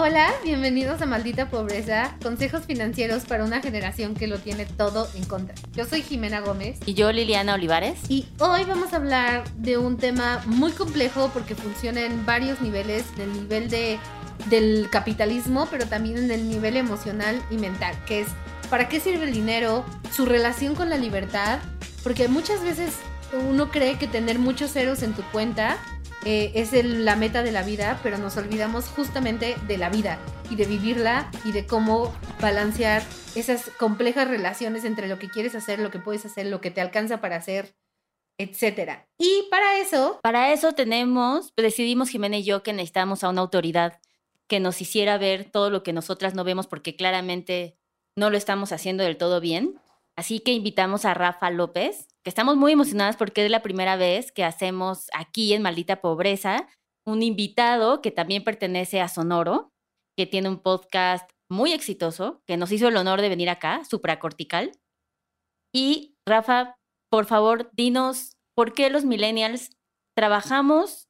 Hola, bienvenidos a Maldita Pobreza, consejos financieros para una generación que lo tiene todo en contra. Yo soy Jimena Gómez. Y yo Liliana Olivares. Y hoy vamos a hablar de un tema muy complejo porque funciona en varios niveles, del nivel de, del capitalismo, pero también en el nivel emocional y mental, que es para qué sirve el dinero, su relación con la libertad, porque muchas veces uno cree que tener muchos ceros en tu cuenta eh, es la meta de la vida, pero nos olvidamos justamente de la vida y de vivirla y de cómo balancear esas complejas relaciones entre lo que quieres hacer, lo que puedes hacer, lo que te alcanza para hacer, etcétera. Y para eso... Para eso tenemos, decidimos Jimena y yo que necesitamos a una autoridad que nos hiciera ver todo lo que nosotras no vemos porque claramente no lo estamos haciendo del todo bien. Así que invitamos a Rafa López, estamos muy emocionadas porque es la primera vez que hacemos aquí en Maldita Pobreza un invitado que también pertenece a Sonoro, que tiene un podcast muy exitoso, que nos hizo el honor de venir acá, Supracortical. Y Rafa, por favor, dinos por qué los millennials trabajamos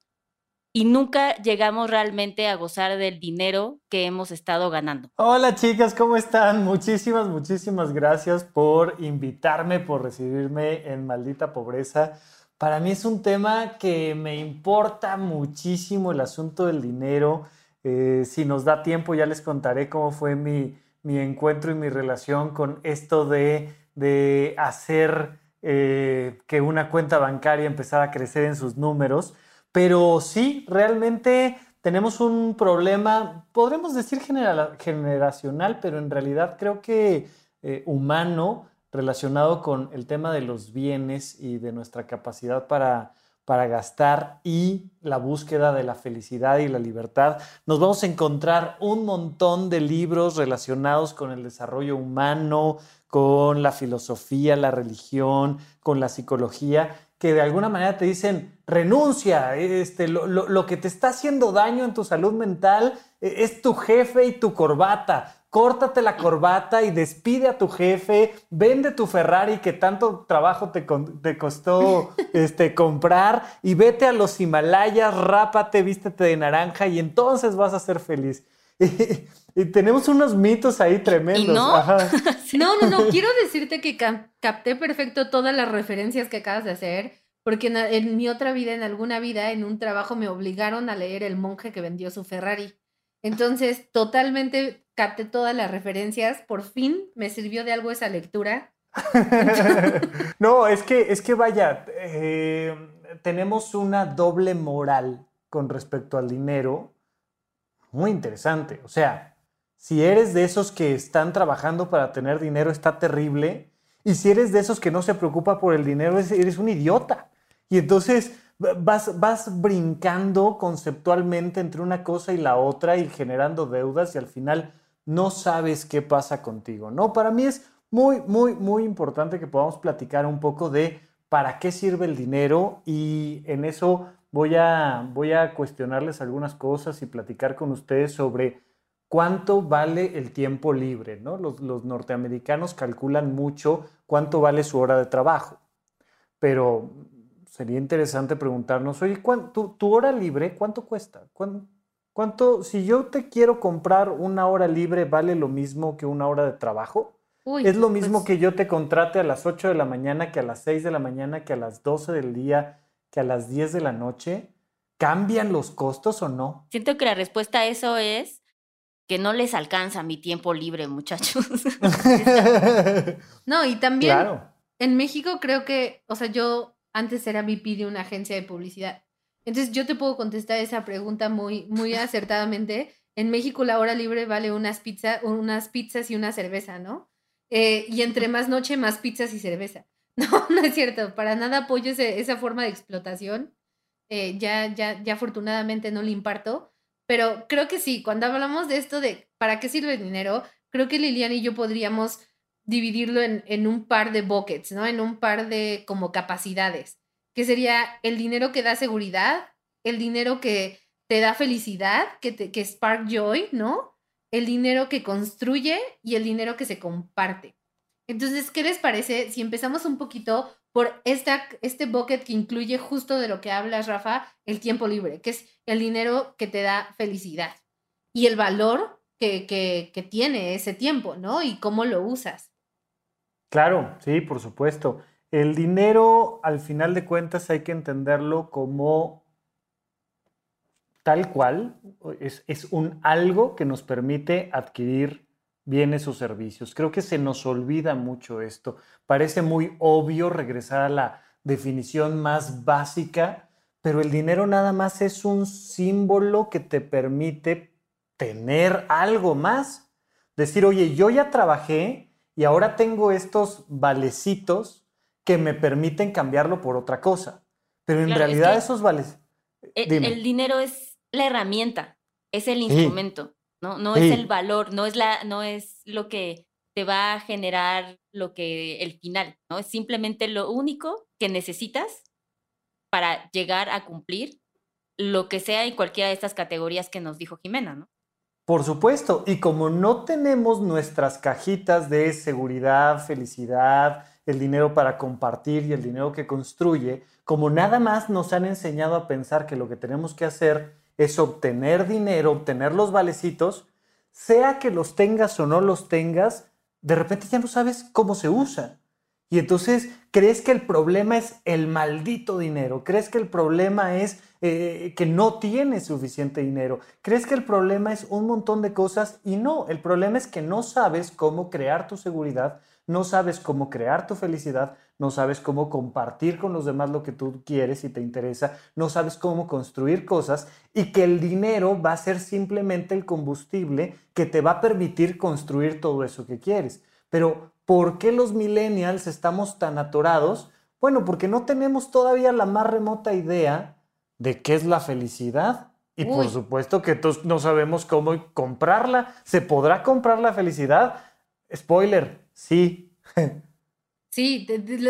y nunca llegamos realmente a gozar del dinero que hemos estado ganando. Hola chicas, ¿cómo están? Muchísimas, muchísimas gracias por invitarme, por recibirme en Maldita Pobreza. Para mí es un tema que me importa muchísimo el asunto del dinero. Eh, si nos da tiempo ya les contaré cómo fue mi, encuentro y mi relación con esto de, hacer eh, que una cuenta bancaria empezara a crecer en sus números. Pero sí, realmente tenemos un problema, podremos decir generacional, pero en realidad creo que eh, humano relacionado con el tema de los bienes y de nuestra capacidad para, para gastar y la búsqueda de la felicidad y la libertad. Nos vamos a encontrar un montón de libros relacionados con el desarrollo humano, con la filosofía, la religión, con la psicología, que de alguna manera te dicen, renuncia, este, lo, que te está haciendo daño en tu salud mental eh, es tu jefe y tu corbata. Córtate la corbata y despide a tu jefe, vende tu Ferrari que tanto trabajo te, te costó este, comprar y vete a los Himalayas, rápate, vístete de naranja y entonces vas a ser feliz. Y, tenemos unos mitos ahí tremendos. no? no, no, no, quiero decirte que capté perfecto todas las referencias que acabas de hacer, porque en, mi otra vida, en alguna vida, en un trabajo me obligaron a leer El monje que vendió su Ferrari. Entonces, totalmente capté todas las referencias, por fin me sirvió de algo esa lectura. no, es que, es que vaya, eh, tenemos una doble moral con respecto al dinero muy interesante. O sea, si eres de esos que están trabajando para tener dinero, está terrible. Y si eres de esos que no se preocupa por el dinero, eres un idiota. Y entonces vas, vas brincando conceptualmente entre una cosa y la otra y generando deudas y al final no sabes qué pasa contigo, ¿no? Para mí es muy, muy, muy importante que podamos platicar un poco de para qué sirve el dinero y en eso voy a, voy a cuestionarles algunas cosas y platicar con ustedes sobre cuánto vale el tiempo libre. ¿no? Los, norteamericanos calculan mucho cuánto vale su hora de trabajo, pero sería interesante preguntarnos, oye, tu, tu, hora libre cuánto cuesta? ¿Cuánto, si yo te quiero comprar una hora libre, vale lo mismo que una hora de trabajo? ¿Es lo mismo pues que yo te contrate a las 8 de la mañana, que a las 6 de la mañana, que a las 12 del día, que a las 10 de la noche? ¿Cambian los costos o no? Siento que la respuesta a eso es que no les alcanza mi tiempo libre, muchachos. no, y también en México creo que, o sea, yo antes era VP de una agencia de publicidad. Entonces yo te puedo contestar esa pregunta muy, muy acertadamente. En México la hora libre vale unas, pizza, unas pizzas y una cerveza, ¿no? Eh, y entre más noche, más pizzas y cerveza. No, no es cierto, para nada apoyo esa forma de explotación. Eh, ya, ya, ya afortunadamente no le imparto, pero creo que sí, cuando hablamos de esto de para qué sirve el dinero, creo que Liliana y yo podríamos dividirlo en, en un par de buckets, ¿no? En un par de como capacidades, que sería el dinero que da seguridad, el dinero que te da felicidad, que, te, que spark joy, ¿no? El dinero que construye y el dinero que se comparte. Entonces, ¿qué les parece si empezamos un poquito por esta, este bucket que incluye justo de lo que hablas, Rafa, el tiempo libre, que es el dinero que te da felicidad? y el valor que, que, que tiene ese tiempo, ¿no? Y cómo lo usas. Claro, sí, por supuesto. El dinero, al final de cuentas, hay que entenderlo como tal cual, es, es, un algo que nos permite adquirir bienes o servicios. Creo que se nos olvida mucho esto. Parece muy obvio regresar a la definición más básica, pero el dinero nada más es un símbolo que te permite tener algo más. Decir, oye, yo ya trabajé y ahora tengo estos valecitos que me permiten cambiarlo por otra cosa. Pero en realidad esos vales... El, el, dinero es la herramienta, es el instrumento, ¿no? No es el valor, no es, la, no es lo que te va a generar lo que el final, ¿no? Es simplemente lo único que necesitas para llegar a cumplir lo que sea en cualquiera de estas categorías que nos dijo Jimena, ¿no? Por supuesto, y como no tenemos nuestras cajitas de seguridad, felicidad, el dinero para compartir y el dinero que construye, como nada más nos han enseñado a pensar que lo que tenemos que hacer es obtener dinero, obtener los valecitos, sea que los tengas o no los tengas, de repente ya no sabes cómo se usa. Y entonces crees que el problema es el maldito dinero, crees que el problema es eh, que no tienes suficiente dinero, crees que el problema es un montón de cosas y no, el problema es que no sabes cómo crear tu seguridad, no sabes cómo crear tu felicidad, no sabes cómo compartir con los demás lo que tú quieres y te interesa, no sabes cómo construir cosas y que el dinero va a ser simplemente el combustible que te va a permitir construir todo eso que quieres. Pero, ¿por qué los millennials estamos tan atorados? Bueno, porque no tenemos todavía la más remota idea de qué es la felicidad. Y por supuesto que todos no sabemos cómo comprarla. ¿Se podrá comprar la felicidad? Spoiler, Sí. sí,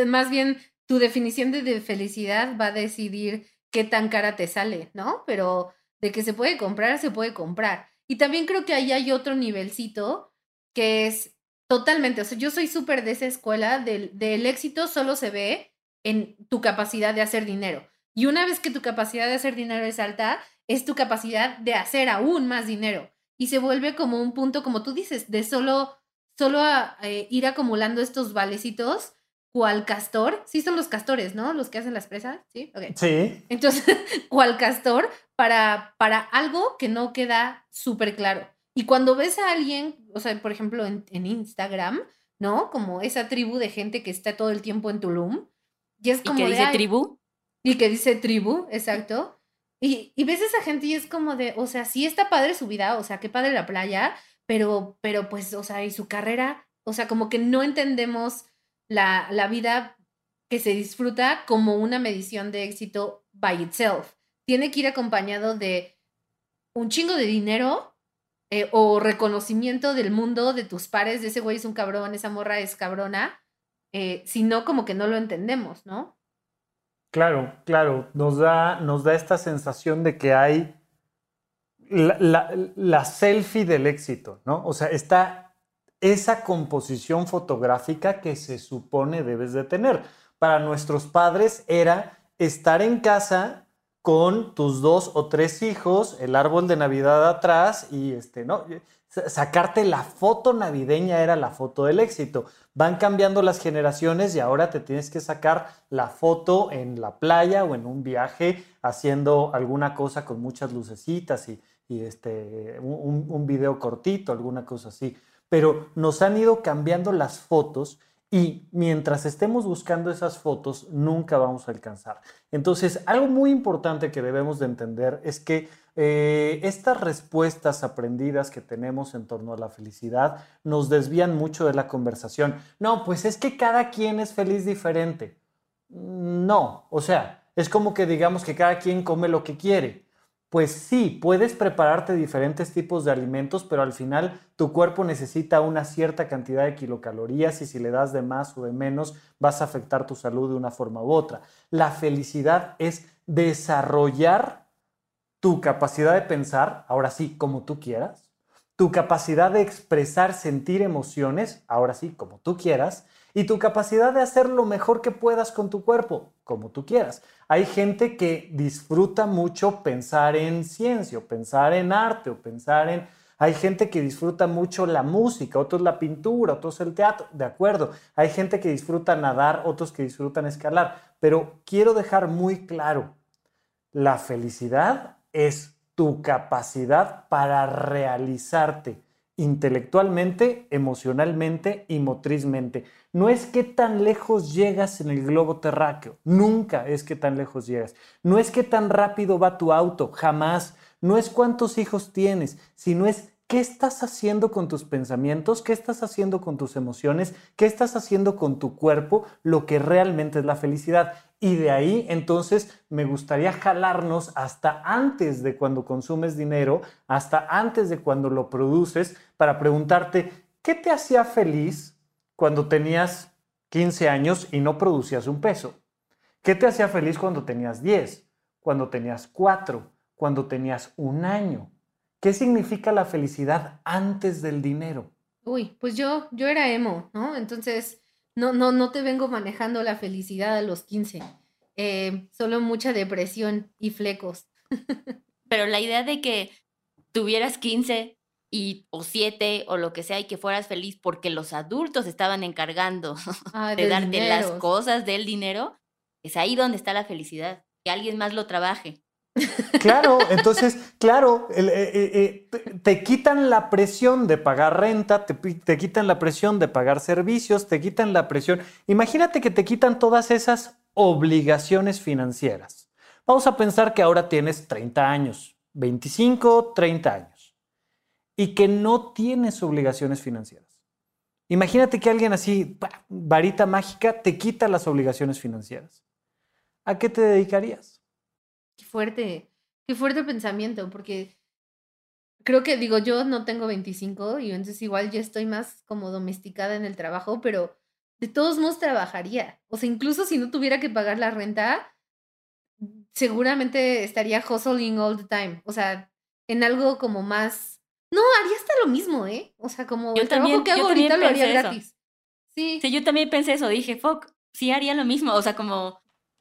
más bien tu definición de, felicidad va a decidir qué tan cara te sale, ¿no? Pero de que se puede comprar, se puede comprar. Y también creo que ahí hay otro nivelcito que es totalmente, o sea, yo soy súper de esa escuela del, del éxito solo se ve en tu capacidad de hacer dinero. Y una vez que tu capacidad de hacer dinero es alta, es tu capacidad de hacer aún más dinero. Y se vuelve como un punto, como tú dices, de solo solo a, eh, ir acumulando estos valecitos cual castor. Sí, son los castores, ¿no? Los que hacen las presas, ¿sí? Sí. Entonces, cual castor para, para algo que no queda súper claro. Y cuando ves a alguien, o sea, por ejemplo, en, Instagram, ¿no? Como esa tribu de gente que está todo el tiempo en Tulum. Y es como. ¿Y que dice tribu? Y que dice tribu, exacto. Y, y ves a esa gente y es como de, o sea, sí está padre su vida, o sea, qué padre la playa, pero, pero pues, o sea, y su carrera, o sea, como que no entendemos la, la vida que se disfruta como una medición de éxito by itself. Tiene que ir acompañado de un chingo de dinero eh, o reconocimiento del mundo, de tus pares, de ese güey es un cabrón, esa morra es cabrona, eh, si no, como que no lo entendemos, ¿no? Claro, claro, nos da, nos da esta sensación de que hay la, selfie del éxito, ¿no? O sea, está esa composición fotográfica que se supone debes de tener. Para nuestros padres era estar en casa con tus dos o tres hijos, el árbol de Navidad atrás y este, ¿no? Sacarte la foto navideña era la foto del éxito. Van cambiando las generaciones y ahora te tienes que sacar la foto en la playa o en un viaje haciendo alguna cosa con muchas lucecitas y, y este, un, un video cortito, alguna cosa así. Pero nos han ido cambiando las fotos y mientras estemos buscando esas fotos, nunca vamos a alcanzar. Entonces, algo muy importante que debemos de entender es que eh, estas respuestas aprendidas que tenemos en torno a la felicidad nos desvían mucho de la conversación. No, pues es que cada quien es feliz diferente. No, o sea, es como que digamos que cada quien come lo que quiere. Pues sí, puedes prepararte diferentes tipos de alimentos, pero al final tu cuerpo necesita una cierta cantidad de kilocalorías y si le das de más o de menos vas a afectar tu salud de una forma u otra. La felicidad es desarrollar tu capacidad de pensar, ahora sí, como tú quieras, tu capacidad de expresar, sentir emociones, ahora sí, como tú quieras, y tu capacidad de hacer lo mejor que puedas con tu cuerpo, como tú quieras. Hay gente que disfruta mucho pensar en ciencia, o pensar en arte, o pensar en... Hay gente que disfruta mucho la música, otros la pintura, otros el teatro, de acuerdo. Hay gente que disfruta nadar, otros que disfrutan escalar. Pero quiero dejar muy claro, la felicidad es tu capacidad para realizarte intelectualmente, emocionalmente y motrizmente. No es que tan lejos llegas en el globo terráqueo, nunca es que tan lejos llegas. No es que tan rápido va tu auto, jamás. No es cuántos hijos tienes, sino es qué estás haciendo con tus pensamientos, qué estás haciendo con tus emociones, qué estás haciendo con tu cuerpo, lo que realmente es la felicidad. Y de ahí entonces me gustaría jalarnos hasta antes de cuando consumes dinero, hasta antes de cuando lo produces, para preguntarte, ¿qué te hacía feliz cuando tenías 15 años y no producías un peso? ¿Qué te hacía feliz cuando tenías 10? Cuando tenías 4? Cuando tenías un año? ¿Qué significa la felicidad antes del dinero? Uy, pues yo, yo era emo, ¿no? Entonces no, no, no te vengo manejando la felicidad a los 15. Eh, solo mucha depresión y flecos. Pero la idea de que tuvieras 15 y, o 7 o lo que sea y que fueras feliz porque los adultos estaban encargando ah, de darte las cosas del dinero, es ahí donde está la felicidad. Que alguien más lo trabaje. Claro, entonces, claro, eh, eh, eh, te, quitan la presión de pagar renta, te, te, quitan la presión de pagar servicios, te quitan la presión. Imagínate que te quitan todas esas obligaciones financieras. Vamos a pensar que ahora tienes 30 años, 25, 30 años, y que no tienes obligaciones financieras. Imagínate que alguien así, varita mágica, te quita las obligaciones financieras. ¿A qué te dedicarías? Qué fuerte, qué fuerte pensamiento, porque creo que, digo, yo no tengo 25 y entonces igual yo estoy más como domesticada en el trabajo, pero de todos modos trabajaría. O sea, incluso si no tuviera que pagar la renta, seguramente estaría hustling all the time. O sea, en algo como más... No, haría hasta lo mismo, ¿eh? O sea, como el trabajo que hago ahorita lo haría gratis. Sí. sí, yo también pensé eso. Dije, fuck, sí haría lo mismo. O sea, como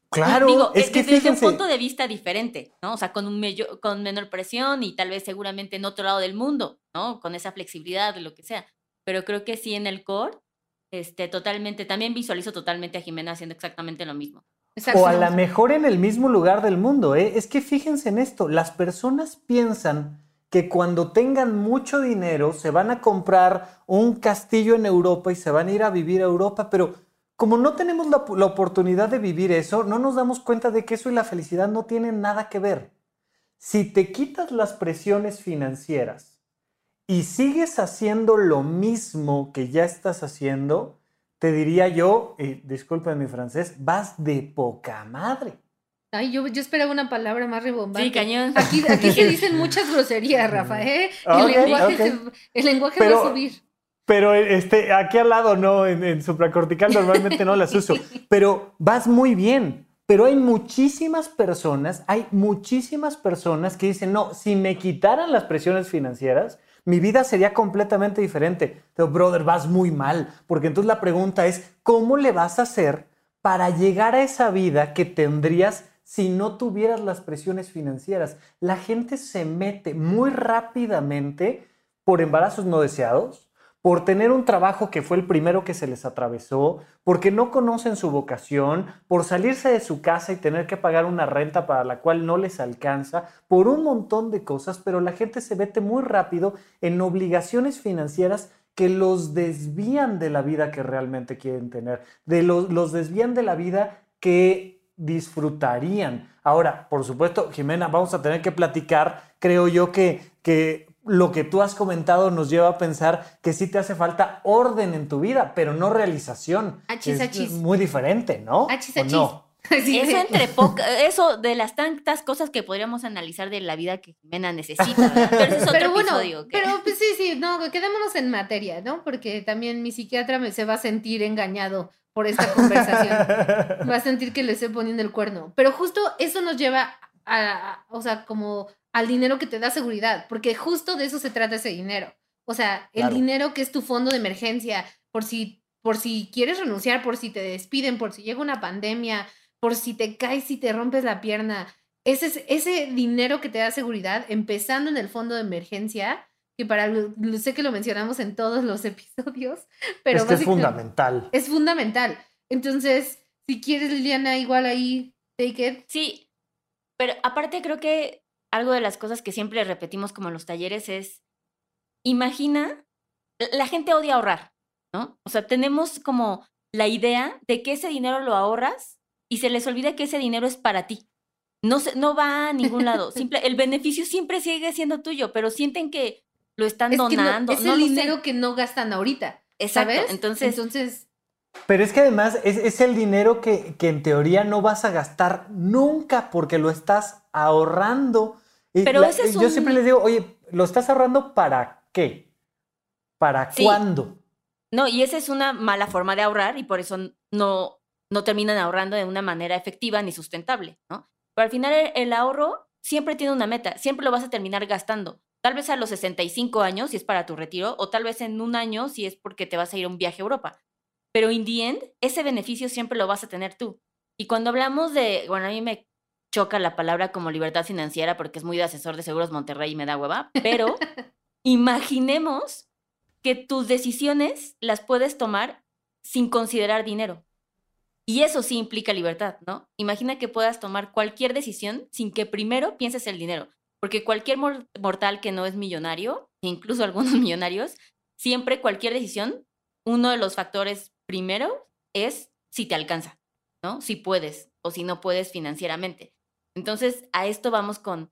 Claro, es que desde un punto de vista diferente, ¿no? O sea, con, un con menor presión y tal vez seguramente en otro lado del mundo, ¿no? Con esa flexibilidad de lo que sea. Pero creo que sí en el core, este, totalmente, también visualizo totalmente a Jimena haciendo exactamente lo mismo. O a lo mejor en el mismo lugar del mundo, ¿eh? Es que fíjense en esto, las personas piensan que cuando tengan mucho dinero se van a comprar un castillo en Europa y se van a ir a vivir a Europa, pero como no tenemos la, oportunidad de vivir eso, no nos damos cuenta de que eso y la felicidad no tienen nada que ver. Si te quitas las presiones financieras y sigues haciendo lo mismo que ya estás haciendo, te diría yo, y disculpen mi francés, vas de poca madre. Ay, yo, yo esperaba una palabra más rebombante. Sí, cañón. Aquí, aquí se dicen muchas groserías, Rafa, ¿eh? el, lenguaje, el lenguaje va a subir. Pero este, aquí al lado no, en, supracortical normalmente no las uso. Pero vas muy bien. Pero hay muchísimas personas, hay muchísimas personas que dicen, no, si me quitaran las presiones financieras, mi vida sería completamente diferente. Pero, brother, vas muy mal. Porque entonces la pregunta es, ¿cómo le vas a hacer para llegar a esa vida que tendrías si no tuvieras las presiones financieras? La gente se mete muy rápidamente por embarazos no deseados, por tener un trabajo que fue el primero que se les atravesó, porque no conocen su vocación, por salirse de su casa y tener que pagar una renta para la cual no les alcanza, por un montón de cosas, pero la gente se mete muy rápido en obligaciones financieras que los desvían de la vida que realmente quieren tener, de los, los desvían de la vida que disfrutarían. Ahora, por supuesto, Jimena, vamos a tener que platicar, creo yo que, que lo que tú has comentado nos lleva a pensar que sí te hace falta orden en tu vida, pero no realización. es muy diferente, ¿no? no? eso entre eso de las tantas cosas que podríamos analizar de la vida que Jimena necesita. Pero, es otro bueno, pero pues sí, sí, no, quedémonos en materia, ¿no? Porque también mi psiquiatra me se va a sentir engañado por esta conversación. va a sentir que le estoy poniendo el cuerno. Pero justo eso nos lleva a o sea, como al dinero que te da seguridad, porque justo de eso se trata ese dinero. O sea, el dinero que es tu fondo de emergencia, por si, por si quieres renunciar, por si te despiden, por si llega una pandemia, por si te caes y te rompes la pierna. Ese, es, ese dinero que te da seguridad, empezando en el fondo de emergencia, que para sé que lo mencionamos en todos los episodios, pero es, es fundamental. Es fundamental. Entonces, si quieres, Liliana, igual ahí, take it. Sí, pero aparte creo que algo de las cosas que siempre repetimos como en los talleres es, imagina, la gente odia ahorrar, ¿no? O sea, tenemos como la idea de que ese dinero lo ahorras y se les olvida que ese dinero es para ti. No, se, no va a ningún lado. Simple, el beneficio siempre sigue siendo tuyo, pero sienten que lo están donando. es el dinero que no gastan ahorita. Exacto. Entonces, Entonces. Pero es que además es, el dinero que, en teoría no vas a gastar nunca porque lo estás ahorrando. Pero ese es Yo siempre les digo, oye, ¿lo estás ahorrando para qué? ¿Para cuándo? No, y esa es una mala forma de ahorrar y por eso no, no terminan ahorrando de una manera efectiva ni sustentable, ¿no? Pero al final el ahorro siempre tiene una meta, siempre lo vas a terminar gastando. Tal vez a los 65 años si es para tu retiro, o tal vez en un año si es porque te vas a ir a un viaje a Europa. Pero in the end, ese beneficio siempre lo vas a tener tú. Y cuando hablamos de, bueno, a mí me choca la palabra como libertad financiera porque es muy de asesor de seguros Monterrey y me da hueva, pero imaginemos que tus decisiones las puedes tomar sin considerar dinero. Y eso sí implica libertad, ¿no? Imagina que puedas tomar cualquier decisión sin que primero pienses el dinero. Porque cualquier mortal que no es millonario, incluso algunos millonarios, siempre cualquier decisión, uno de los factores primero es si te alcanza, ¿no? Si puedes o si no puedes financieramente. Entonces, a esto vamos con,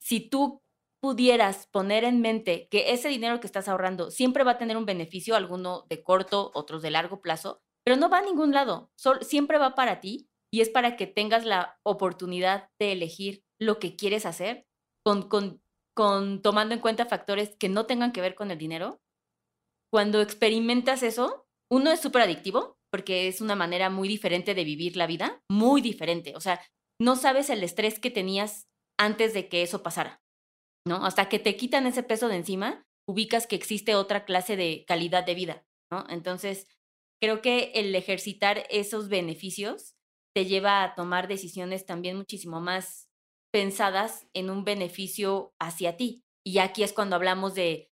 si tú pudieras poner en mente que ese dinero que estás ahorrando siempre va a tener un beneficio, alguno de corto, otros de largo plazo, pero no va a ningún lado, siempre va para ti y es para que tengas la oportunidad de elegir lo que quieres hacer con, con, tomando en cuenta factores que no tengan que ver con el dinero, cuando experimentas eso, uno es súper adictivo porque es una manera muy diferente de vivir la vida, muy diferente. O sea, no sabes el estrés que tenías antes de que eso pasara, ¿no? Hasta que te quitan ese peso de encima, ubicas que existe otra clase de calidad de vida, ¿no? Entonces, creo que el ejercitar esos beneficios te lleva a tomar decisiones también muchísimo más pensadas en un beneficio hacia ti. Y aquí es cuando hablamos de,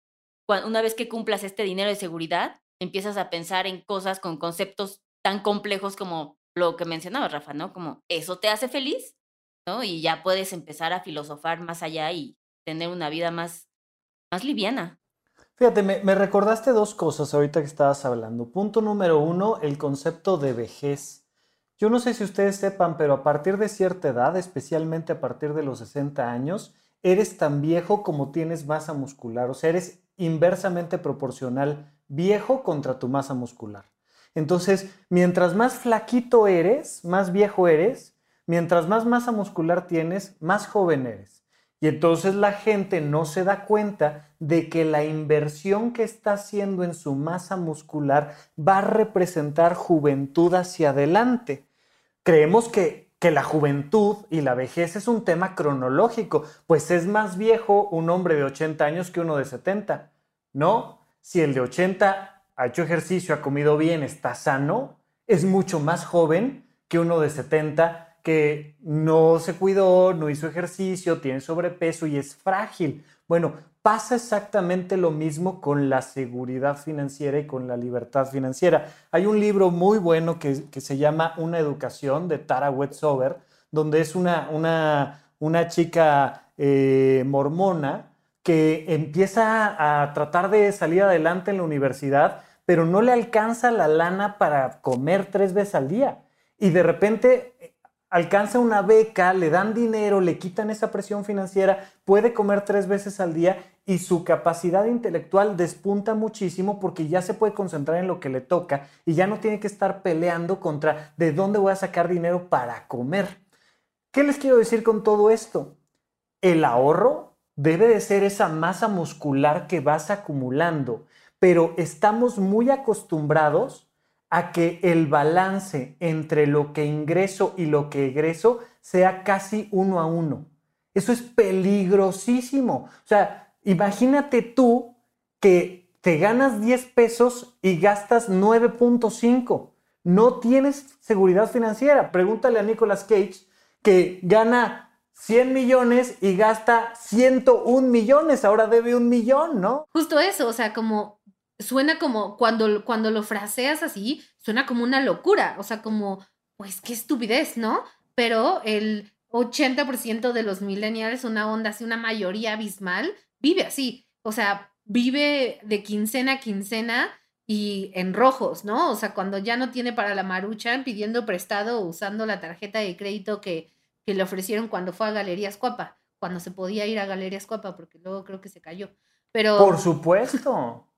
una vez que cumplas este dinero de seguridad, empiezas a pensar en cosas con conceptos tan complejos como lo que mencionaba Rafa, ¿no? Como eso te hace feliz, ¿no? Y ya puedes empezar a filosofar más allá y tener una vida más, más liviana. Fíjate, me, me recordaste dos cosas ahorita que estabas hablando. Punto número uno, el concepto de vejez. Yo no sé si ustedes sepan, pero a partir de cierta edad, especialmente a partir de los 60 años, eres tan viejo como tienes masa muscular, o sea, eres inversamente proporcional viejo contra tu masa muscular. Entonces, mientras más flaquito eres, más viejo eres, mientras más masa muscular tienes, más joven eres. Y entonces la gente no se da cuenta de que la inversión que está haciendo en su masa muscular va a representar juventud hacia adelante creemos que, que la juventud y la vejez es un tema cronológico, pues es más viejo un hombre de 80 años que uno de 70, ¿no? Si el de 80 ha hecho ejercicio, ha comido bien, está sano, es mucho más joven que uno de 70 que no se cuidó, no hizo ejercicio, tiene sobrepeso y es frágil. Bueno, pasa exactamente lo mismo con la seguridad financiera y con la libertad financiera. Hay un libro muy bueno que, se llama Una educación de Tara Wetsover, donde es una, una, una chica eh, mormona que empieza a tratar de salir adelante en la universidad, pero no le alcanza la lana para comer tres veces al día. Y de repente alcanza una beca, le dan dinero, le quitan esa presión financiera, puede comer tres veces al día y su capacidad intelectual despunta muchísimo porque ya se puede concentrar en lo que le toca y ya no tiene que estar peleando contra de dónde voy a sacar dinero para comer. ¿Qué les quiero decir con todo esto? El ahorro debe de ser esa masa muscular que vas acumulando, pero estamos muy acostumbrados a que el balance entre lo que ingreso y lo que egreso sea casi uno a uno. Eso es peligrosísimo. O sea, imagínate tú que te ganas 10 pesos y gastas 9.5. No tienes seguridad financiera. Pregúntale a Nicolas Cage que gana 100 millones y gasta 101 millones, ahora debe un millón, ¿no? Justo eso, o sea, como suena como cuando, cuando lo fraseas así, suena como una locura, o sea, como, pues qué estupidez, ¿no? Pero el 80% de los millennials, una onda así, una mayoría abismal, vive así, o sea, vive de quincena a quincena y en rojos, ¿no? O sea, cuando ya no tiene para la marucha, pidiendo prestado o usando la tarjeta de crédito que, que le ofrecieron cuando fue a Galerías Cuapa, cuando se podía ir a Galerías Cuapa, porque luego creo que se cayó. Pero... Por supuesto.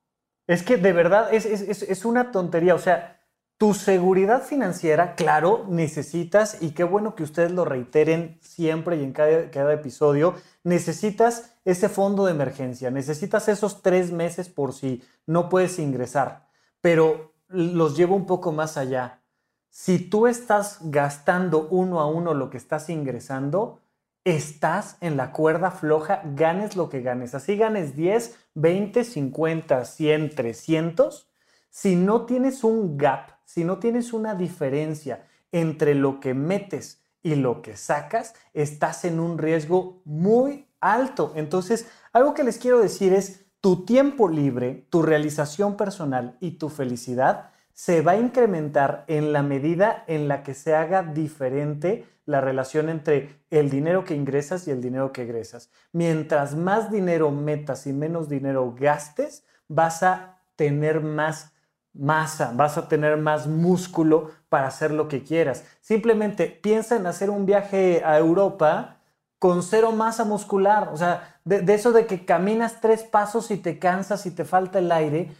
Es que de verdad es, es, es una tontería. O sea, tu seguridad financiera, claro, necesitas, y qué bueno que ustedes lo reiteren siempre y en cada, cada, episodio, necesitas ese fondo de emergencia, necesitas esos tres meses por si no puedes ingresar, pero los llevo un poco más allá. Si tú estás gastando uno a uno lo que estás ingresando, estás en la cuerda floja, ganes lo que ganes. Así ganes 10, 20, 50, 100, 300. Si no tienes un gap si no tienes una diferencia entre lo que metes y lo que sacas, estás en un riesgo muy alto. Entonces, algo que les quiero decir es, tu tiempo libre, tu realización personal y tu felicidad se va a incrementar en la medida en la que se haga diferente la relación entre el dinero que ingresas y el dinero que egresas. Mientras más dinero metas y menos dinero gastes, vas a tener más masa, vas a tener más músculo para hacer lo que quieras. Simplemente piensa en hacer un viaje a Europa con cero masa muscular. O sea, de, eso de que caminas tres pasos y te cansas y te falta el aire,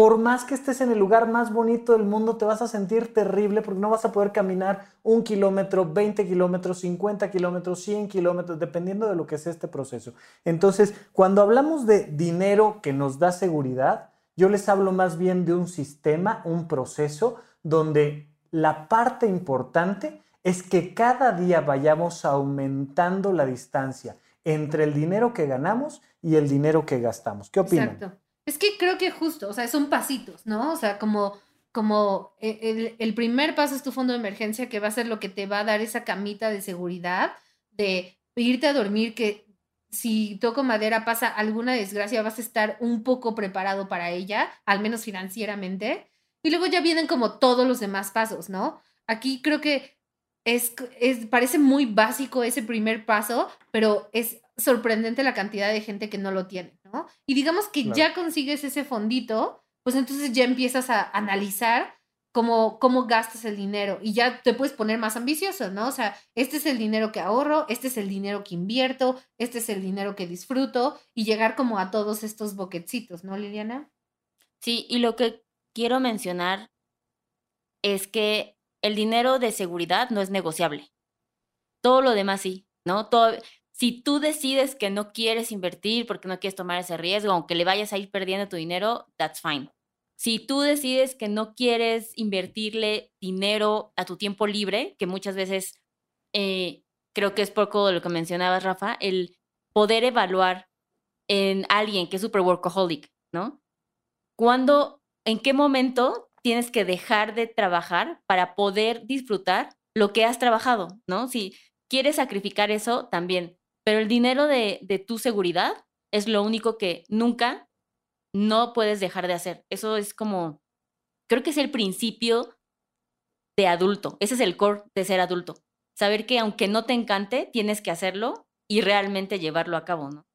por más que estés en el lugar más bonito del mundo, te vas a sentir terrible porque no vas a poder caminar un kilómetro, 20 kilómetros, 50 kilómetros, 100 kilómetros, dependiendo de lo que sea este proceso. Entonces, cuando hablamos de dinero que nos da seguridad, yo les hablo más bien de un sistema, un proceso, donde la parte importante es que cada día vayamos aumentando la distancia entre el dinero que ganamos y el dinero que gastamos. ¿Qué opinan? Exacto. Es que creo que justo, o sea, son pasitos, ¿no? O sea, como, como eh, el, primer paso es tu fondo de emergencia, que va a ser lo que te va a dar esa camita de seguridad, de irte a dormir, que si toco madera pasa alguna desgracia, vas a estar un poco preparado para ella, al menos financieramente. Y luego ya vienen como todos los demás pasos, ¿no? Aquí creo que es, es, parece muy básico ese primer paso, pero es sorprendente la cantidad de gente que no lo tiene, ¿no? Y digamos que ya consigues ese fondito, pues entonces ya empiezas a analizar cómo, cómo gastas el dinero y ya te puedes poner más ambicioso, ¿no? O sea, este es el dinero que ahorro, este es el dinero que invierto, este es el dinero que disfruto y llegar como a todos estos boquetcitos, ¿no, Liliana? Sí, y lo que quiero mencionar es que el dinero de seguridad no es negociable. Todo lo demás sí, ¿no? Todo, si tú decides que no quieres invertir porque no quieres tomar ese riesgo, aunque le vayas a ir perdiendo tu dinero, that's fine. Si tú decides que no quieres invertirle dinero a tu tiempo libre, que muchas veces eh, creo que es poco de lo que mencionabas, Rafa, el poder evaluar en alguien que es super workaholic, ¿no? ¿Cuándo, en qué momento tienes que dejar de trabajar para poder disfrutar lo que has trabajado, ¿no? Si quieres sacrificar eso, también. Pero el dinero de, de tu seguridad es lo único que nunca no puedes dejar de hacer. Eso es como, creo que es el principio de adulto. Ese es el core de ser adulto. Saber que aunque no te encante, tienes que hacerlo y realmente llevarlo a cabo, ¿no?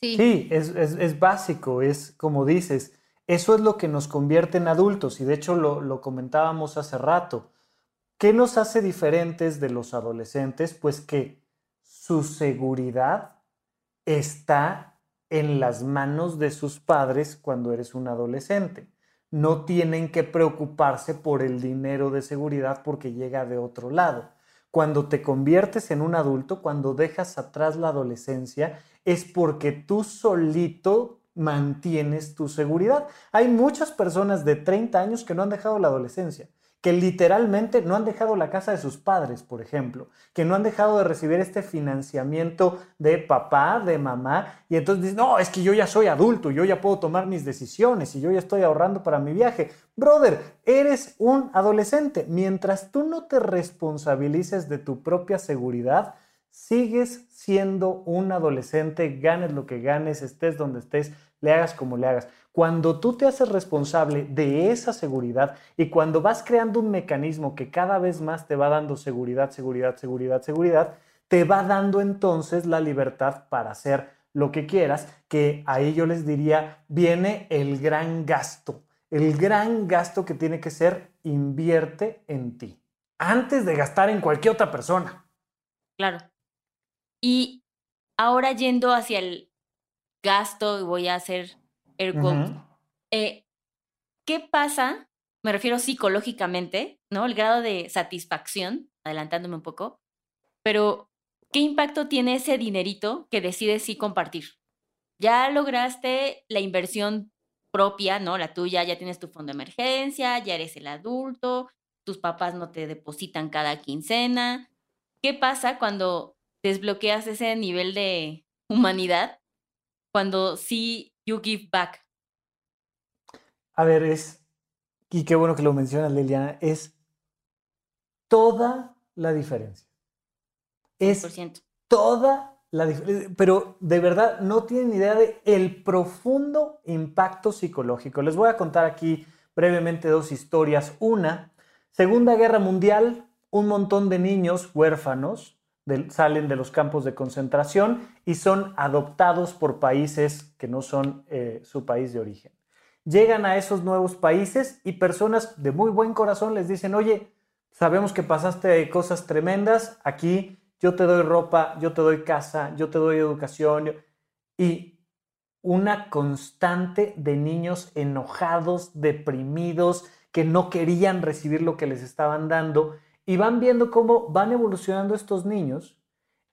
Sí, sí es, es, básico, es como dices, eso es lo que nos convierte en adultos y de hecho lo, lo comentábamos hace rato. ¿Qué nos hace diferentes de los adolescentes? Pues que su seguridad está en las manos de sus padres cuando eres un adolescente. No tienen que preocuparse por el dinero de seguridad porque llega de otro lado. Cuando te conviertes en un adulto, cuando dejas atrás la adolescencia, es porque tú solito mantienes tu seguridad. Hay muchas personas de 30 años que no han dejado la adolescencia, que literalmente no han dejado la casa de sus padres, por ejemplo, que no han dejado de recibir este financiamiento de papá, de mamá, y entonces dicen, no, es que yo ya soy adulto, yo ya puedo tomar mis decisiones y yo ya estoy ahorrando para mi viaje. Brother, eres un adolescente. Mientras tú no te responsabilices de tu propia seguridad, sigues siendo un adolescente, ganes lo que ganes, estés donde estés, le hagas como le hagas. Cuando tú te haces responsable de esa seguridad y cuando vas creando un mecanismo que cada vez más te va dando seguridad, seguridad, seguridad, seguridad, te va dando entonces la libertad para hacer lo que quieras, que ahí yo les diría, viene el gran gasto. El gran gasto que tiene que ser invierte en ti, antes de gastar en cualquier otra persona. Claro. Y ahora yendo hacia el gasto, voy a hacer air eh, ¿Qué pasa? Me refiero psicológicamente, ¿no? El grado de satisfacción, adelantándome un poco, pero ¿qué impacto tiene ese dinerito que decides sí compartir? Ya lograste la inversión propia, ¿no? La tuya, ya tienes tu fondo de emergencia, ya eres el adulto, tus papás no te depositan cada quincena. ¿Qué pasa cuando desbloqueas ese nivel de humanidad cuando sí you give back? A ver, es, y qué bueno que lo mencionas, Liliana, es toda la diferencia. Es toda la diferencia. Pero de verdad no tienen idea de el profundo impacto psicológico. Les voy a contar aquí brevemente dos historias. Una, Segunda Guerra Mundial, un montón de niños huérfanos salen de los campos de concentración y son adoptados por países que no son eh, su país de origen. Llegan a esos nuevos países y personas de muy buen corazón les dicen, oye, sabemos que pasaste cosas tremendas, aquí yo te doy ropa, yo te doy casa, yo te doy educación y una constante de niños enojados, deprimidos, que no querían recibir lo que les estaban dando y van viendo cómo van evolucionando estos niños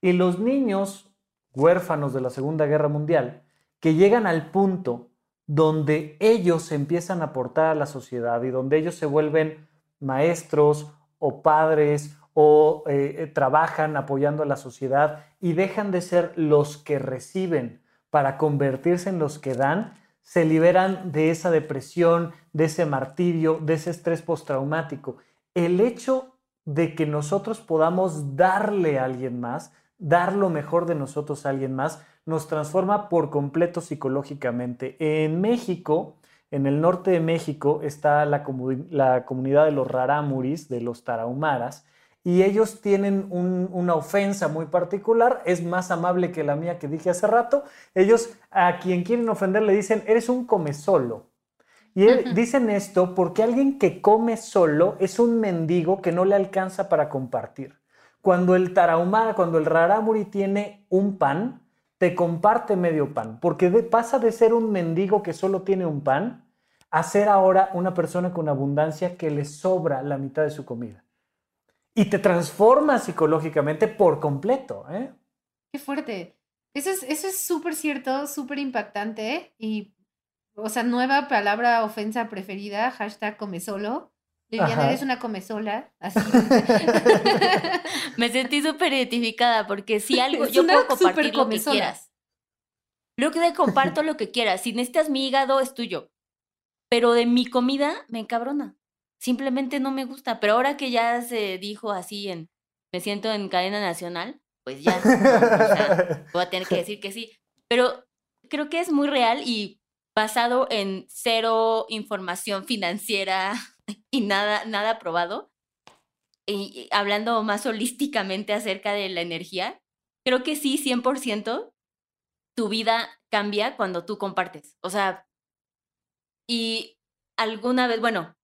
y los niños huérfanos de la Segunda Guerra Mundial que llegan al punto donde ellos empiezan a aportar a la sociedad y donde ellos se vuelven maestros o padres o eh, trabajan apoyando a la sociedad y dejan de ser los que reciben para convertirse en los que dan, se liberan de esa depresión, de ese martirio, de ese estrés postraumático. El hecho de que nosotros podamos darle a alguien más, dar lo mejor de nosotros a alguien más, nos transforma por completo psicológicamente. En México, en el norte de México, está la, comunidad de los rarámuris, de los tarahumaras, y ellos tienen una ofensa muy particular, es más amable que la mía que dije hace rato. Ellos a quien quieren ofender le dicen, eres un comesolo. Y dicen esto porque alguien que come solo es un mendigo que no le alcanza para compartir. Cuando el tarahumara, cuando el rarámuri tiene un pan, te comparte medio pan, porque pasa de ser un mendigo que solo tiene un pan a ser ahora una persona con abundancia que le sobra la mitad de su comida. Y te transforma psicológicamente por completo. ¿eh? Qué fuerte. Eso es súper cierto, súper impactante y o sea, nueva palabra ofensa preferida, hashtag come solo. Liliana, eres una comesola. Así. Me sentí súper identificada porque si algo, yo puedo compartir lo que quieras. Lo que comparto lo que quieras. Si necesitas mi hígado, es tuyo. Pero de mi comida me encabrona. Simplemente no me gusta. Pero ahora que ya se dijo así en me siento en cadena nacional, pues ya. voy a tener que decir que sí. Pero creo que es muy real y basado en cero información financiera y nada, nada probado, y hablando más holísticamente acerca de la energía, creo que sí, 100%, tu vida cambia cuando tú compartes. O sea, y alguna vez, bueno,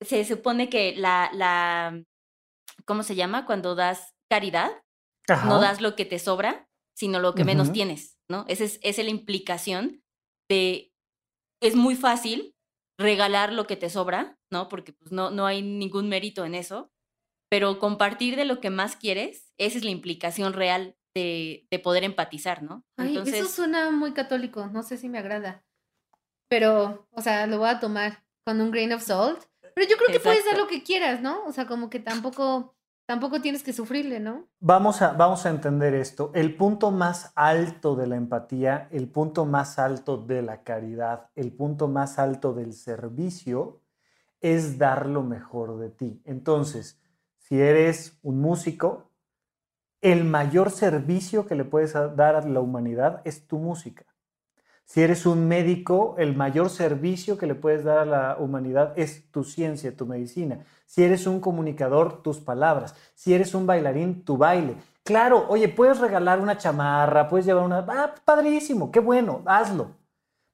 se supone que la, la ¿cómo se llama? Cuando das caridad, no das lo que te sobra, sino lo que menos tienes, ¿no? Esa es, esa es la implicación de es muy fácil regalar lo que te sobra, ¿no? Porque pues, no, no hay ningún mérito en eso, pero compartir de lo que más quieres, esa es la implicación real de, poder empatizar, ¿no? Entonces, eso suena muy católico, no sé si me agrada, pero, o sea, lo voy a tomar con un grain of salt. Pero Pero yo creo que puedes dar lo que quieras, ¿no? O sea, como que tampoco, tampoco tienes que sufrirle, ¿no? Vamos a, vamos a entender esto. El punto más alto de la empatía, el punto más alto de la caridad, el punto más alto del servicio es dar lo mejor de ti. Entonces, si eres un músico, el mayor servicio que le puedes dar a la humanidad es tu música. Si eres un médico, el mayor servicio que le puedes dar a la humanidad es tu ciencia, tu medicina. Si eres un comunicador, tus palabras. Si eres un bailarín, tu baile. Claro, oye, puedes regalar una chamarra, puedes llevar una... Ah, padrísimo, qué bueno, hazlo.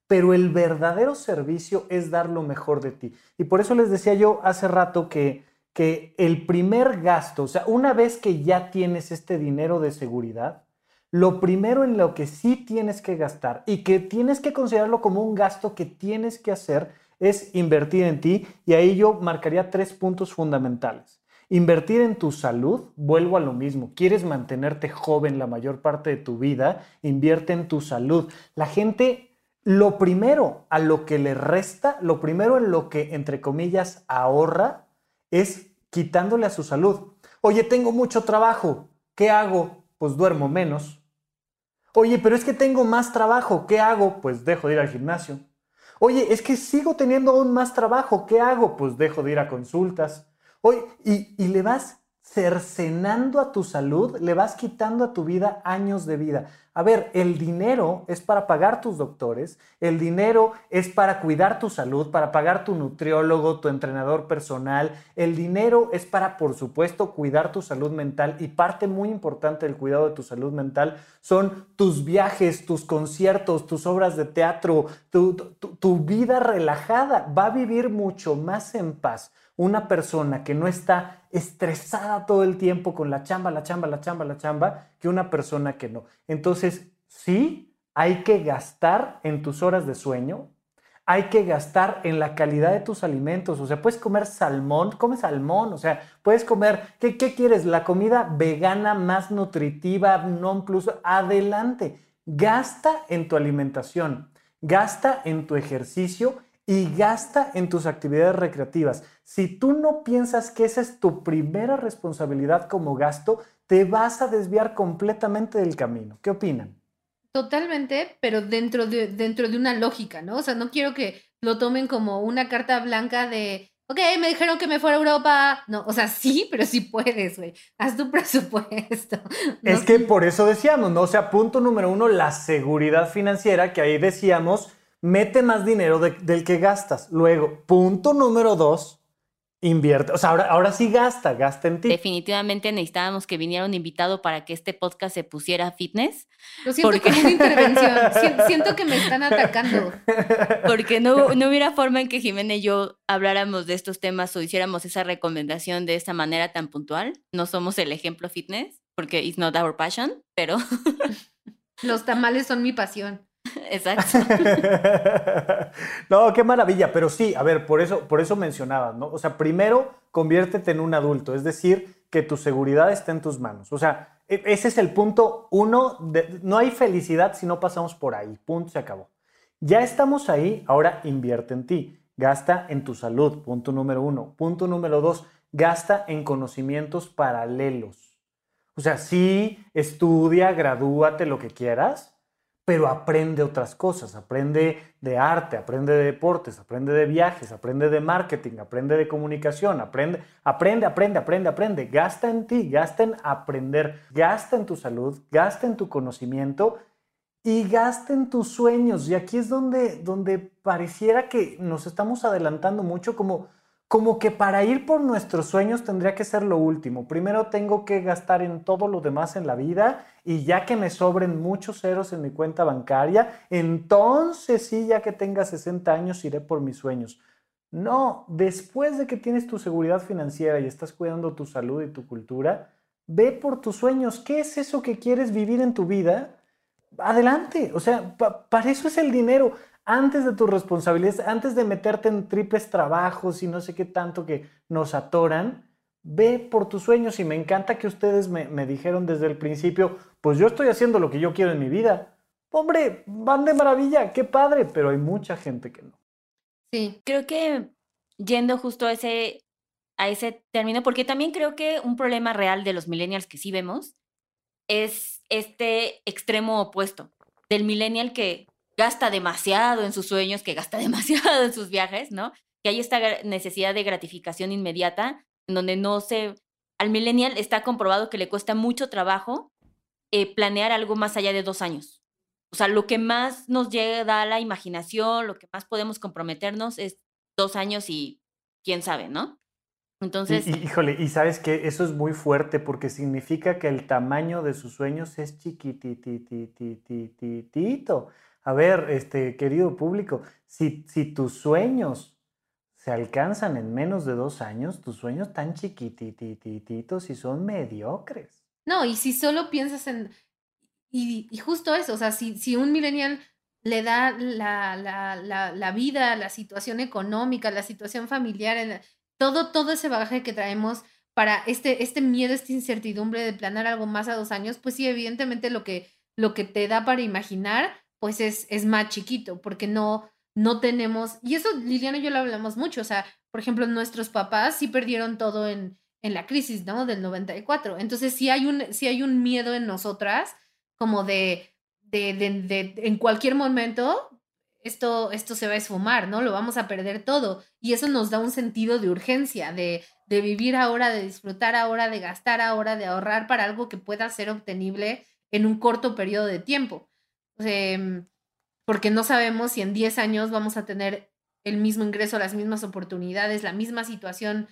Pero el verdadero servicio es dar lo mejor de ti. Y por eso les decía yo hace rato que, que el primer gasto, o sea, una vez que ya tienes este dinero de seguridad, lo primero en lo que sí tienes que gastar y que tienes que considerarlo como un gasto que tienes que hacer es invertir en ti y ahí yo marcaría tres puntos fundamentales. Invertir en tu salud, vuelvo a lo mismo, quieres mantenerte joven la mayor parte de tu vida, invierte en tu salud. La gente, lo primero a lo que le resta, lo primero en lo que, entre comillas, ahorra, es quitándole a su salud. Oye, tengo mucho trabajo, ¿qué hago? Pues duermo menos, Oye, pero es que tengo más trabajo, ¿qué hago? Pues dejo de ir al gimnasio. Oye, es que sigo teniendo aún más trabajo, ¿qué hago? Pues dejo de ir a consultas. Oye, y, y le vas cercenando a tu salud, le vas quitando a tu vida años de vida. A ver, el dinero es para pagar tus doctores, el dinero es para cuidar tu salud, para pagar tu nutriólogo, tu entrenador personal, el dinero es para, por supuesto, cuidar tu salud mental y parte muy importante del cuidado de tu salud mental son tus viajes, tus conciertos, tus obras de teatro, tu, tu vida relajada. Va a vivir mucho más en paz una persona que no está estresada todo el tiempo con la chamba, la chamba, la chamba, la chamba, que una persona que no. Entonces, sí, hay que gastar en tus horas de sueño, hay que gastar en la calidad de tus alimentos. O sea, puedes comer salmón, come salmón. O sea, puedes comer, ¿qué, qué quieres? La comida vegana más nutritiva, non plus. Adelante. Gasta en tu alimentación, gasta en tu ejercicio y gasta en tus actividades recreativas. Si tú no piensas que esa es tu primera responsabilidad como gasto, te vas a desviar completamente del camino. ¿Qué opinan? Totalmente, pero dentro de, dentro de una lógica, ¿no? O sea, no quiero que lo tomen como una carta blanca de, ok, me dijeron que me fuera a Europa. No, o sea, sí, pero sí puedes, güey. Haz tu presupuesto. es que por eso decíamos, ¿no? O sea, punto número uno, la seguridad financiera, que ahí decíamos mete más dinero del que gastas. Luego, punto número dos, invierte. O sea, ahora, ahora sí gasta, gasta en ti. Definitivamente necesitábamos que viniera un invitado para que este podcast se pusiera fitness. Lo siento porque... como una intervención. siento que me están atacando. Porque no, no hubiera forma en que Jimena y yo habláramos de estos temas o hiciéramos esa recomendación de esta manera tan puntual. No somos el ejemplo fitness, porque it's not our passion, pero... Los tamales son mi pasión. Exacto. no, qué maravilla, pero sí, a ver, por eso, por eso mencionabas, ¿no? O sea, primero conviértete en un adulto, es decir, que tu seguridad esté en tus manos. O sea, e, ese es el punto uno, no hay felicidad si no pasamos por ahí, punto, se acabó. Ya estamos ahí, ahora invierte en ti, gasta en tu salud, punto número uno. Punto número dos, gasta en conocimientos paralelos. O sea, sí, estudia, gradúate, lo que quieras, pero aprende otras cosas, aprende de arte, aprende de deportes, aprende de viajes, aprende de marketing, aprende de comunicación, aprende, aprende, aprende, aprende, aprende, gasta en ti, gasta en aprender, gasta en tu salud, gasta en tu conocimiento y gasta en tus sueños. Y aquí es donde, donde pareciera que nos estamos adelantando mucho como como que para ir por nuestros sueños tendría que ser lo último. Primero tengo que gastar en todo lo demás en la vida y ya que me sobren muchos ceros en mi cuenta bancaria, entonces sí, ya que tenga 60 años, iré por mis sueños. No, después de que tienes tu seguridad financiera y estás cuidando tu salud y tu cultura, ve por tus sueños. ¿Qué es eso que quieres vivir en tu vida? Adelante, o sea, para eso es el dinero antes de tus responsabilidades, antes de meterte en triples trabajos y no sé qué tanto que nos atoran, ve por tus sueños y me encanta que ustedes me, dijeron desde el principio, pues yo estoy haciendo lo que yo quiero en mi vida. Hombre, van de maravilla, qué padre, pero hay mucha gente que no. Sí, creo que yendo justo a ese, a ese término, porque también creo que un problema real de los millennials que sí vemos es este extremo opuesto del millennial que gasta demasiado en sus sueños, que gasta demasiado en sus viajes, ¿no? Que hay esta necesidad de gratificación inmediata, en donde no se... Al millennial está comprobado que le cuesta mucho trabajo eh, planear algo más allá de dos años. O sea, lo que más nos llega a la imaginación, lo que más podemos comprometernos es dos años y quién sabe, ¿no? Entonces. híjole, y sabes que eso es muy fuerte porque significa que el tamaño de sus sueños es chiquitititititito. A ver, este querido público, si, si tus sueños se alcanzan en menos de dos años, tus sueños tan chiquititititos y son mediocres. No, y si solo piensas en. Y, justo eso, o sea, si, si un millennial le da la, la, la, la, vida, la situación económica, la situación familiar, todo, todo ese bagaje que traemos para este, este miedo, esta incertidumbre de planear algo más a dos años, pues sí, evidentemente lo que, lo que te da para imaginar, pues es, es más chiquito, porque no, no tenemos, y eso Liliana y yo lo hablamos mucho, o sea, por ejemplo, nuestros papás sí perdieron todo en, en la crisis, ¿no? Del 94. Entonces sí hay un, sí hay un miedo en nosotras como de, de, de, en cualquier momento esto, esto se va a esfumar, ¿no? Lo vamos a perder todo. Y eso nos da un sentido de urgencia, de, de vivir ahora, de disfrutar ahora, de gastar ahora, de ahorrar para algo que pueda ser obtenible en un corto periodo de tiempo. Em, porque no sabemos si en 10 años vamos a tener el mismo ingreso, las mismas oportunidades, la misma situación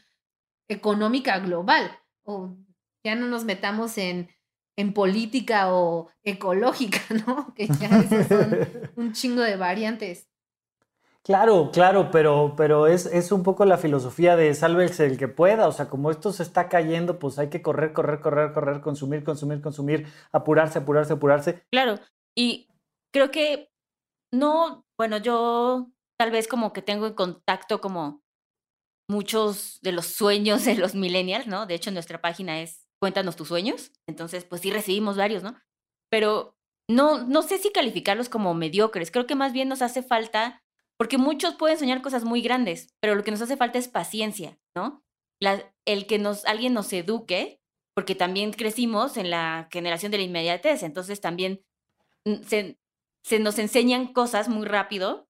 económica global. O ya no nos metamos en en política o ecológica, ¿no? Que ya son un chingo de variantes. Claro, claro, pero, pero es, es un poco la filosofía de sálvese el que pueda. O sea, como esto se está cayendo, pues hay que correr, correr, correr, correr, consumir, consumir, consumir, apurarse, apurarse, apurarse. Claro, y creo que no, bueno, yo tal vez como que tengo en contacto como muchos de los sueños de los millennials, ¿no? De hecho, nuestra página es cuéntanos tus sueños. Entonces, pues sí recibimos varios, ¿no? Pero no, no sé si calificarlos como mediocres. Creo que más bien nos hace falta, porque muchos pueden soñar cosas muy grandes, pero lo que nos hace falta es paciencia, ¿no? El que nos, alguien nos eduque, porque también crecimos en la generación de la inmediatez, entonces también se, se nos enseñan cosas muy rápido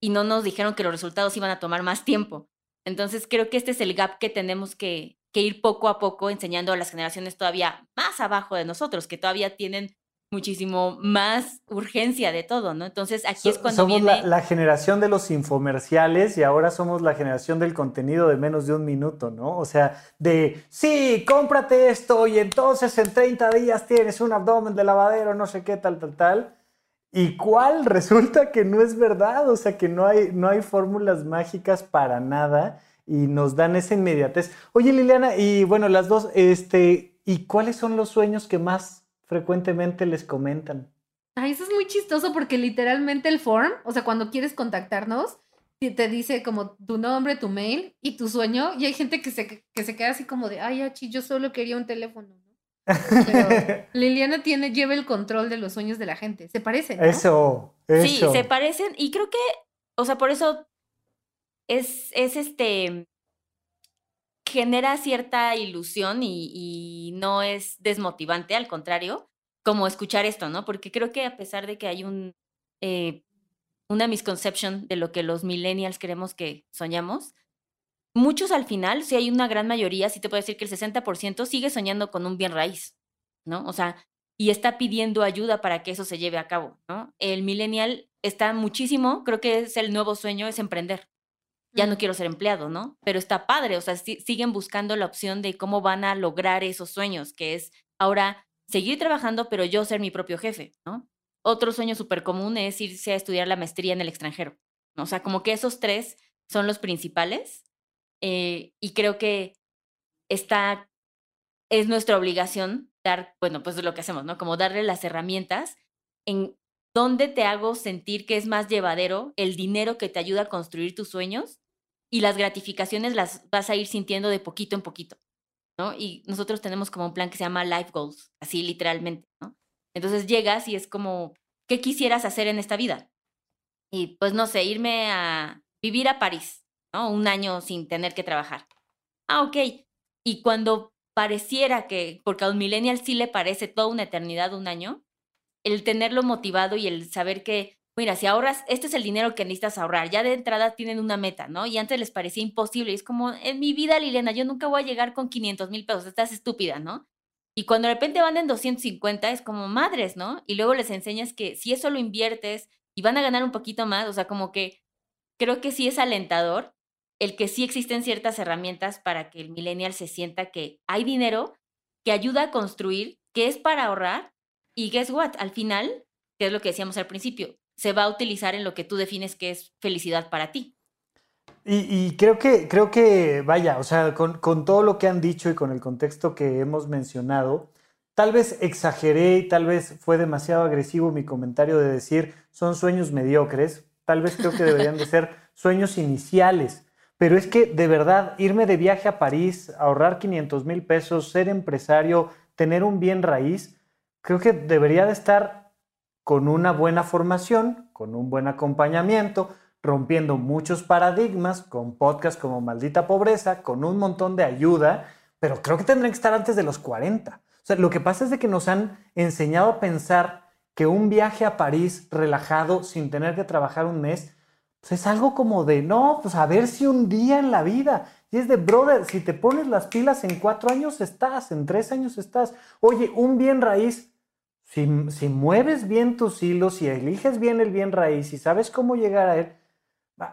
y no nos dijeron que los resultados iban a tomar más tiempo. Entonces creo que este es el gap que tenemos que, que ir poco a poco enseñando a las generaciones todavía más abajo de nosotros, que todavía tienen muchísimo más urgencia de todo, ¿no? Entonces aquí es cuando somos la, generación de los infomerciales y ahora somos la generación del contenido de menos de un minuto, ¿no? O sea, de, sí, cómprate esto y entonces en 30 días tienes un abdomen de lavadero, no sé qué, tal, tal, tal. ¿Y cuál? Resulta que no es verdad, o sea, que no hay, no hay fórmulas mágicas para nada y nos dan esa inmediatez. Oye, Liliana, y bueno, las dos, este, ¿y cuáles son los sueños que más frecuentemente les comentan? Ay, eso es muy chistoso porque literalmente el form, o sea, cuando quieres contactarnos, te dice como tu nombre, tu mail y tu sueño, y hay gente que se, que se queda así como de, ay, achi, yo solo quería un teléfono. Pero Liliana tiene, lleva el control de los sueños de la gente. Se parecen. Eso, eso. Sí, se parecen y creo que, o sea, por eso es, es este, genera cierta ilusión y, no es desmotivante, al contrario, como escuchar esto, ¿no? Porque creo que a pesar de que hay un, eh, una misconception de lo que los millennials queremos que soñamos, muchos al final, si hay una gran mayoría, sí te puedo decir que el 60% sigue soñando con un bien raíz, ¿no? O sea, y está pidiendo ayuda para que eso se lleve a cabo, ¿no? El millennial está muchísimo, creo que es el nuevo sueño, es emprender ya no quiero ser empleado, ¿no? Pero está padre, o sea, siguen buscando la opción de cómo van a lograr esos sueños, que es ahora seguir trabajando, pero yo ser mi propio jefe, ¿no? Otro sueño súper común es irse a estudiar la maestría en el extranjero, ¿no? O sea, como que esos tres son los principales eh, y creo que está, es nuestra obligación dar, bueno, pues lo que hacemos, ¿no? Como darle las herramientas en dónde te hago sentir que es más llevadero el dinero que te ayuda a construir tus sueños y las gratificaciones las vas a ir sintiendo de poquito en poquito, ¿no? Y nosotros tenemos como un plan que se llama Life Goals, así literalmente, ¿no? Entonces llegas y es como, ¿qué quisieras hacer en esta vida? Y pues no sé, irme a vivir a París, ¿no? Un año sin tener que trabajar. Ah, ok. Y cuando pareciera que, porque a un millennial sí le parece toda una eternidad un año, el tenerlo motivado y el saber que, mira, si ahorras, este es el dinero que necesitas ahorrar, ya de entrada tienen una meta, ¿no? Y antes les parecía imposible, y es como, en mi vida, Liliana, yo nunca voy a llegar con 500 mil pesos, estás estúpida, ¿no? Y cuando de repente van en 250, es como madres, ¿no? Y luego les enseñas que si eso lo inviertes y van a ganar un poquito más, o sea, como que creo que sí es alentador el que sí existen ciertas herramientas para que el millennial se sienta que hay dinero que ayuda a construir, que es para ahorrar y guess what, al final, que es lo que decíamos al principio, se va a utilizar en lo que tú defines que es felicidad para ti. Y, creo que, creo que, vaya, o sea, con, con, todo lo que han dicho y con el contexto que hemos mencionado, tal vez exageré y tal vez fue demasiado agresivo mi comentario de decir son sueños mediocres. Tal vez creo que deberían de ser sueños iniciales. Pero es que de verdad, irme de viaje a París, ahorrar 500 mil pesos, ser empresario, tener un bien raíz, creo que debería de estar con una buena formación, con un buen acompañamiento, rompiendo muchos paradigmas, con podcasts como Maldita Pobreza, con un montón de ayuda, pero creo que tendrían que estar antes de los 40. O sea, lo que pasa es de que nos han enseñado a pensar que un viaje a París relajado, sin tener que trabajar un mes, es algo como de, no, pues a ver si un día en la vida. Y es de, brother, si te pones las pilas en cuatro años estás, en tres años estás. Oye, un bien raíz, si, si mueves bien tus hilos, si eliges bien el bien raíz, y sabes cómo llegar a él,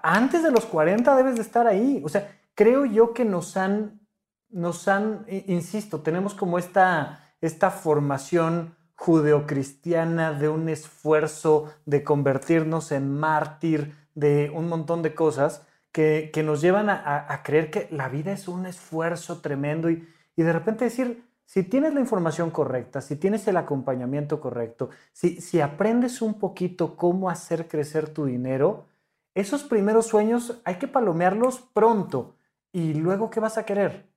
antes de los 40 debes de estar ahí. O sea, creo yo que nos han, nos han, insisto, tenemos como esta, esta formación judeocristiana de un esfuerzo de convertirnos en mártir, de un montón de cosas que, que nos llevan a, a, creer que la vida es un esfuerzo tremendo y, y de repente decir, si tienes la información correcta, si tienes el acompañamiento correcto, si, si aprendes un poquito cómo hacer crecer tu dinero, esos primeros sueños hay que palomearlos pronto. ¿Y luego qué vas a querer?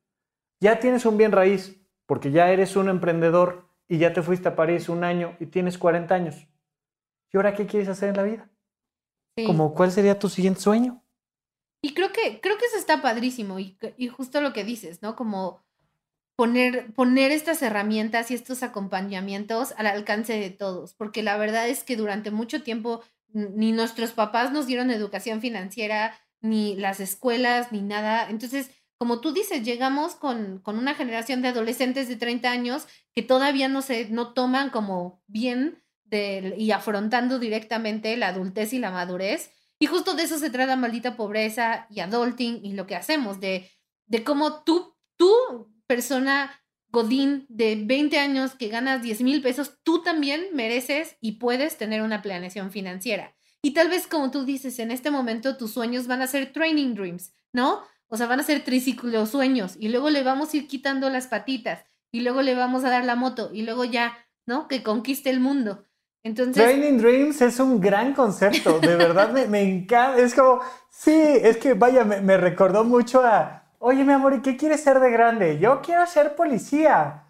Ya tienes un bien raíz, porque ya eres un emprendedor y ya te fuiste a París un año y tienes 40 años. ¿Y ahora qué quieres hacer en la vida? Como, ¿Cuál sería tu siguiente sueño? Y creo que, creo que eso está padrísimo y, y justo lo que dices, ¿no? Como poner, poner estas herramientas y estos acompañamientos al alcance de todos, porque la verdad es que durante mucho tiempo ni nuestros papás nos dieron educación financiera, ni las escuelas, ni nada. Entonces, como tú dices, llegamos con, con una generación de adolescentes de 30 años que todavía no se no toman como bien y afrontando directamente la adultez y la madurez. Y justo de eso se trata maldita pobreza y adulting y lo que hacemos, de, de cómo tú, tú, persona Godín de 20 años que ganas 10 mil pesos, tú también mereces y puedes tener una planeación financiera. Y tal vez como tú dices, en este momento tus sueños van a ser training dreams, ¿no? O sea, van a ser triciclos sueños y luego le vamos a ir quitando las patitas y luego le vamos a dar la moto y luego ya, ¿no? Que conquiste el mundo. Entonces... Training Dreams es un gran concepto, de verdad me, me encanta, es como, sí, es que vaya, me, me recordó mucho a, Oye, mi amor, ¿y qué quieres ser de grande? Yo quiero ser policía.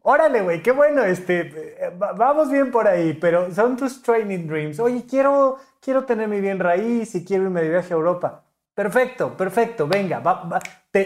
Órale, güey, qué bueno, este, vamos bien por ahí, pero son tus training dreams. Oye, quiero, quiero tener mi bien raíz y quiero irme de viaje a Europa. Perfecto, perfecto, venga,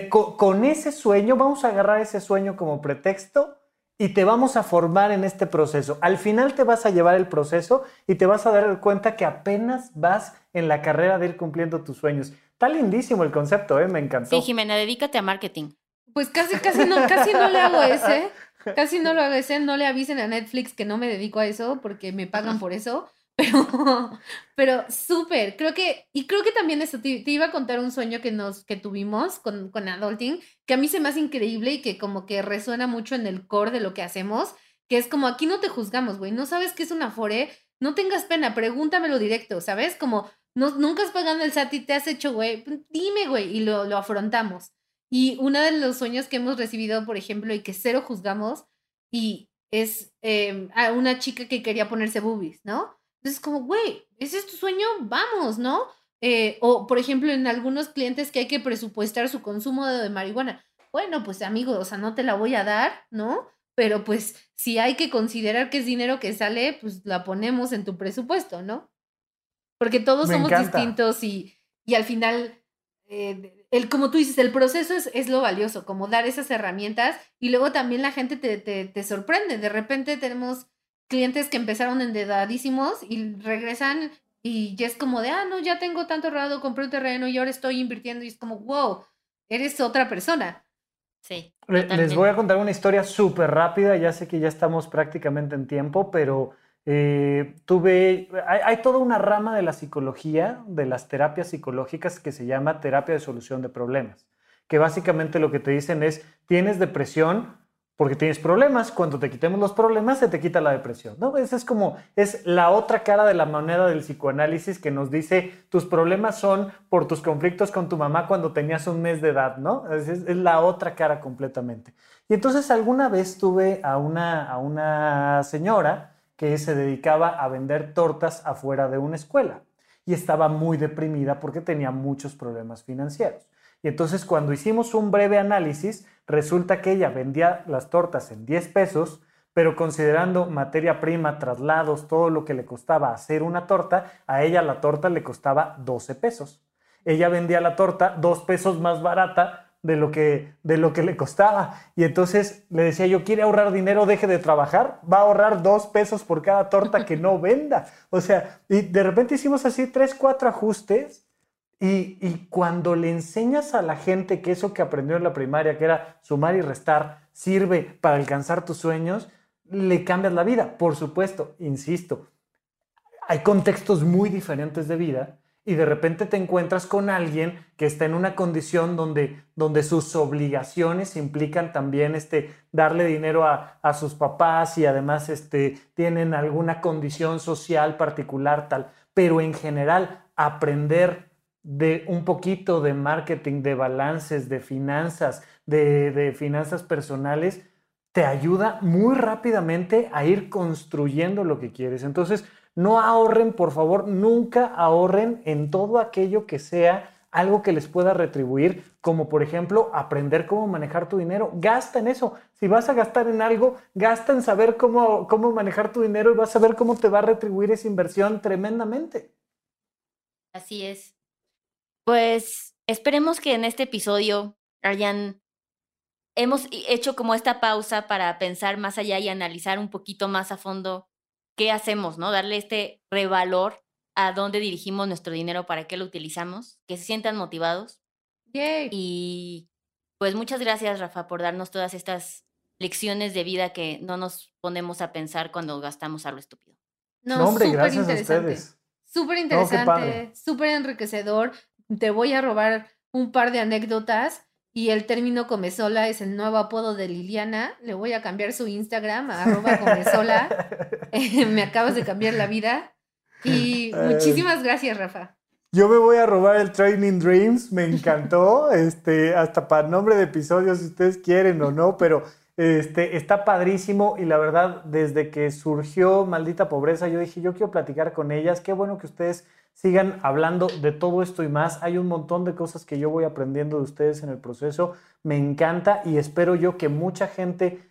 con, ese sueño, vamos a agarrar ese sueño como pretexto y te vamos a formar en este proceso. Al final te vas a llevar el proceso y te vas a dar cuenta que apenas vas en la carrera de ir cumpliendo tus sueños. Está lindísimo el concepto, ¿eh? Me encantó. Sí, Jimena, dedícate a marketing. Pues casi, casi no, casi no le hago ese. Casi no lo hago ese. No le avisen a Netflix que no me dedico a eso porque me pagan por eso. Pero, pero súper. Creo que, y creo que también eso, te, iba a contar un sueño que nos, que tuvimos con, con Adulting, que a mí se me hace increíble y que como que resuena mucho en el core de lo que hacemos, que es como aquí no te juzgamos, güey. No sabes qué es una fore, no tengas pena, pregúntamelo directo, ¿sabes? Como no, nunca has pagado el SAT y te has hecho, güey, dime, güey, y lo, lo afrontamos. Y uno de los sueños que hemos recibido, por ejemplo, y que cero juzgamos, y es em, a una chica que quería ponerse boobies, ¿no? Entonces, como, güey, ese es tu sueño, vamos, ¿no? Eh, o, por ejemplo, en algunos clientes que hay que presupuestar su consumo de, de marihuana. Bueno, pues amigo, o sea, no te la voy a dar, ¿no? Pero pues si hay que considerar que es dinero que sale, pues la ponemos en tu presupuesto, ¿no? Porque todos somos distintos y, y al final eh, el, como tú dices, el proceso es, es, lo valioso, como dar esas herramientas y luego también la gente te, te, te sorprende. De repente tenemos clientes que empezaron endedadísimos y regresan y ya es como de, ah, no, ya tengo tanto ahorrado, compré un terreno y ahora estoy invirtiendo y es como, wow, eres otra persona. Sí. Les voy a contar una historia súper rápida, ya sé que ya estamos prácticamente en tiempo, pero eh, tuve, hay, hay, toda una rama de la psicología, de las terapias psicológicas que se llama terapia de solución de problemas, que básicamente lo que te dicen es, tienes depresión, porque tienes problemas, cuando te quitemos los problemas se te quita la depresión, ¿no? Esa es como, es la otra cara de la moneda del psicoanálisis que nos dice, tus problemas son por tus conflictos con tu mamá cuando tenías un mes de edad, ¿no? Es, la otra cara completamente. Y entonces alguna vez tuve a una, a una señora que se dedicaba a vender tortas afuera de una escuela y estaba muy deprimida porque tenía muchos problemas financieros. Y entonces cuando hicimos un breve análisis, resulta que ella vendía las tortas en 10 pesos, pero considerando materia prima, traslados, todo lo que le costaba hacer una torta, a ella la torta le costaba 12 pesos. Ella vendía la torta 2 pesos más barata de lo, que, de lo que le costaba. Y entonces le decía yo, ¿quiere ahorrar dinero? Deje de trabajar. Va a ahorrar 2 pesos por cada torta que no venda. O sea, y de repente hicimos así 3, 4 ajustes y, cuando le enseñas a la gente que eso que aprendió en la primaria, que era sumar y restar, sirve para alcanzar tus sueños, le cambias la vida. Por supuesto, insisto, hay contextos muy diferentes de vida y de repente te encuentras con alguien que está en una condición donde, donde sus obligaciones implican también este, darle dinero a, a sus papás y además este, tienen alguna condición social particular tal. Pero en general, aprender de un poquito de marketing, de balances, de finanzas, de, de, finanzas personales, te ayuda muy rápidamente a ir construyendo lo que quieres. Entonces, no ahorren, por favor, nunca ahorren en todo aquello que sea algo que les pueda retribuir, como por ejemplo aprender cómo manejar tu dinero. Gasta en eso. Si vas a gastar en algo, gasta en saber cómo, cómo manejar tu dinero y vas a ver cómo te va a retribuir esa inversión tremendamente. Así es. Pues esperemos que en este episodio hayan hemos hecho como esta pausa para pensar más allá y analizar un poquito más a fondo qué hacemos, ¿no? Darle este revalor a dónde dirigimos nuestro dinero, para qué lo utilizamos, que se sientan motivados. Yay. Y pues muchas gracias, Rafa, por darnos todas estas lecciones de vida que no nos ponemos a pensar cuando gastamos a lo estúpido. No, No, hombre, súper gracias a interesante. ustedes. Súper No, interesante, súper enriquecedor. Te voy a robar un par de anécdotas y el término comezola es el nuevo apodo de Liliana. Le voy a cambiar su Instagram a arroba comezola. Eh, Me acabas de cambiar la vida. Y Ay. muchísimas gracias, Rafa. Yo me voy a robar el Training Dreams, me encantó, este, hasta para nombre de episodio si ustedes quieren o no, pero este, está padrísimo y la verdad, desde que surgió Maldita Pobreza, yo dije, yo quiero platicar con ellas, qué bueno que ustedes sigan hablando de todo esto y más, hay un montón de cosas que yo voy aprendiendo de ustedes en el proceso, me encanta y espero yo que mucha gente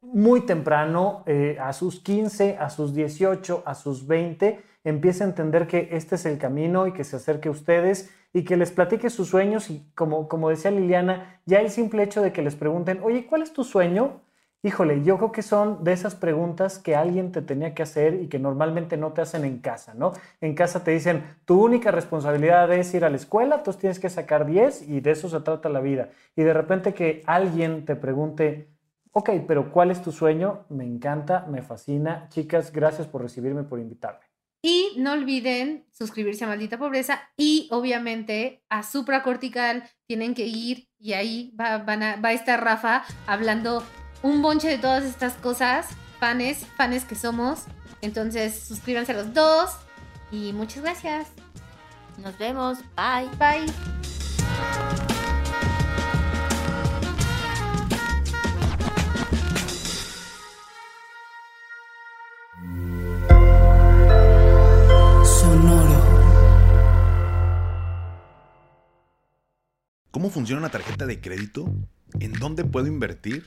muy temprano, eh, a sus 15, a sus 18, a sus 20, empiece a entender que este es el camino y que se acerque a ustedes y que les platique sus sueños. Y como, como decía Liliana, ya el simple hecho de que les pregunten, oye, ¿cuál es tu sueño? Híjole, yo creo que son de esas preguntas que alguien te tenía que hacer y que normalmente no te hacen en casa, ¿no? En casa te dicen, tu única responsabilidad es ir a la escuela, entonces tienes que sacar 10 y de eso se trata la vida. Y de repente que alguien te pregunte, ok, pero ¿cuál es tu sueño? Me encanta, me fascina. Chicas, gracias por recibirme, por invitarme. Y no olviden suscribirse a Maldita Pobreza y obviamente a Supracortical tienen que ir y ahí va, va a estar Rafa hablando un bonche de todas estas cosas, fanes, fanes que somos. Entonces suscríbanse a los dos y muchas gracias. Nos vemos. Bye. Bye. Sonoro. ¿Cómo funciona una tarjeta de crédito? ¿En dónde puedo invertir?